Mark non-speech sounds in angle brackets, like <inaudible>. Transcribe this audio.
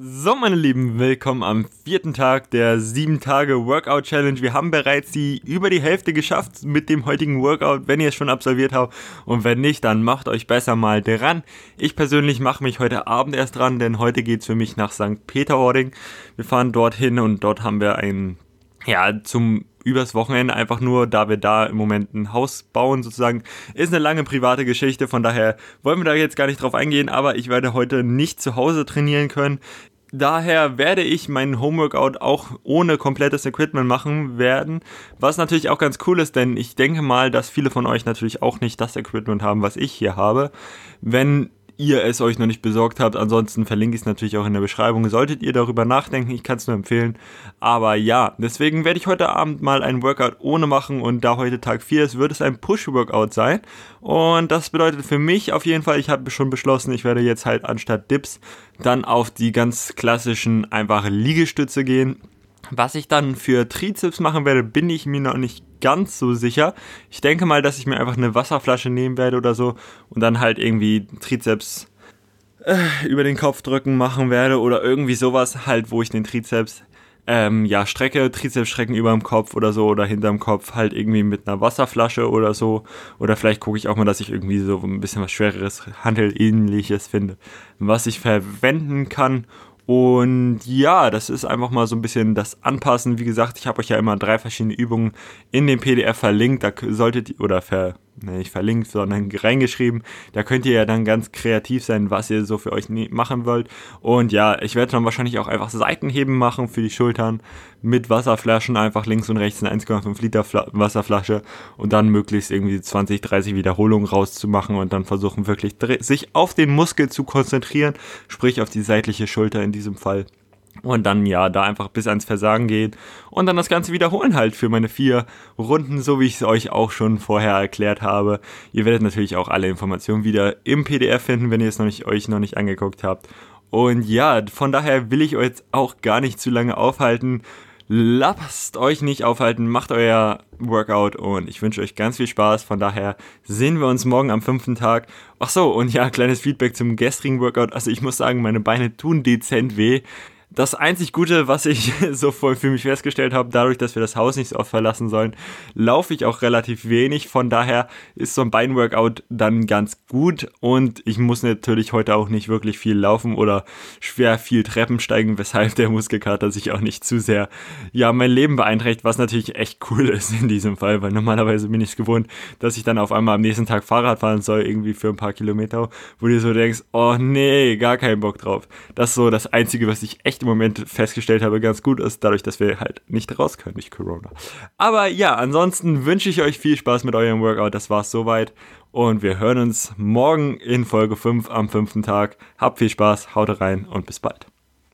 So, meine Lieben, willkommen am vierten Tag der 7-Tage-Workout-Challenge. Wir haben bereits die über die Hälfte geschafft mit dem heutigen Workout, wenn ihr es schon absolviert habt. Und wenn nicht, dann macht euch besser mal dran. Ich persönlich mache mich heute Abend erst dran, denn heute geht's für mich nach St. Peter-Ording. Wir fahren dorthin und dort haben wir ein, ja, zum übers Wochenende einfach nur, da wir da im Moment ein Haus bauen sozusagen. Ist eine lange private Geschichte, von daher wollen wir da jetzt gar nicht drauf eingehen, aber ich werde heute nicht zu Hause trainieren können. Daher werde ich meinen Homeworkout auch ohne komplettes Equipment machen werden, was natürlich auch ganz cool ist, denn ich denke mal, dass viele von euch natürlich auch nicht das Equipment haben, was ich hier habe. Wenn ihr es euch noch nicht besorgt habt. Ansonsten verlinke ich es natürlich auch in der Beschreibung. Solltet ihr darüber nachdenken, ich kann es nur empfehlen. Aber ja, deswegen werde ich heute Abend mal ein Workout ohne machen und da heute Tag 4 ist, wird es ein Push-Workout sein. Und das bedeutet für mich auf jeden Fall, ich habe schon beschlossen, ich werde jetzt halt anstatt Dips dann auf die ganz klassischen einfache Liegestütze gehen was ich dann für Trizeps machen werde, bin ich mir noch nicht ganz so sicher. Ich denke mal, dass ich mir einfach eine Wasserflasche nehmen werde oder so und dann halt irgendwie Trizeps äh, über den Kopf drücken machen werde oder irgendwie sowas halt, wo ich den Trizeps ähm, ja, strecke, Trizeps strecken über dem Kopf oder so oder hinterm Kopf halt irgendwie mit einer Wasserflasche oder so. Oder vielleicht gucke ich auch mal, dass ich irgendwie so ein bisschen was schwereres, Handelähnliches finde, was ich verwenden kann, und ja, das ist einfach mal so ein bisschen das Anpassen. Wie gesagt, ich habe euch ja immer drei verschiedene Übungen in dem PDF verlinkt. Da solltet ihr, oder ver, nicht verlinkt, sondern reingeschrieben. Da könnt ihr ja dann ganz kreativ sein, was ihr so für euch ne, machen wollt. Und ja, ich werde dann wahrscheinlich auch einfach Seitenheben machen für die Schultern mit Wasserflaschen, einfach links und rechts eine 1,5 Liter Fla Wasserflasche und dann möglichst irgendwie 20, 30 Wiederholungen rauszumachen und dann versuchen wirklich sich auf den Muskel zu konzentrieren, sprich auf die seitliche Schulter in diesem Fall. Und dann ja, da einfach bis ans Versagen geht und dann das Ganze wiederholen halt für meine vier Runden, so wie ich es euch auch schon vorher erklärt habe. Ihr werdet natürlich auch alle Informationen wieder im PDF finden, wenn ihr es noch nicht, euch noch nicht angeguckt habt. Und ja, von daher will ich euch auch gar nicht zu lange aufhalten. Lasst euch nicht aufhalten, macht euer Workout und ich wünsche euch ganz viel Spaß. Von daher sehen wir uns morgen am fünften Tag. Ach so, und ja, kleines Feedback zum gestrigen Workout. Also ich muss sagen, meine Beine tun dezent weh das einzig Gute, was ich <laughs> so voll für mich festgestellt habe, dadurch, dass wir das Haus nicht so oft verlassen sollen, laufe ich auch relativ wenig. Von daher ist so ein Beinworkout dann ganz gut und ich muss natürlich heute auch nicht wirklich viel laufen oder schwer viel Treppen steigen, weshalb der Muskelkater sich auch nicht zu sehr, ja, mein Leben beeinträchtigt, was natürlich echt cool <laughs> ist in diesem Fall, weil normalerweise bin ich es gewohnt, dass ich dann auf einmal am nächsten Tag Fahrrad fahren soll, irgendwie für ein paar Kilometer, wo du so denkst, oh nee, gar keinen Bock drauf. Das ist so das Einzige, was ich echt echt im Moment festgestellt habe, ganz gut ist, dadurch, dass wir halt nicht raus können durch Corona. Aber ja, ansonsten wünsche ich euch viel Spaß mit eurem Workout. Das war's soweit. Und wir hören uns morgen in Folge 5 am fünften Tag. Habt viel Spaß, haut rein und bis bald.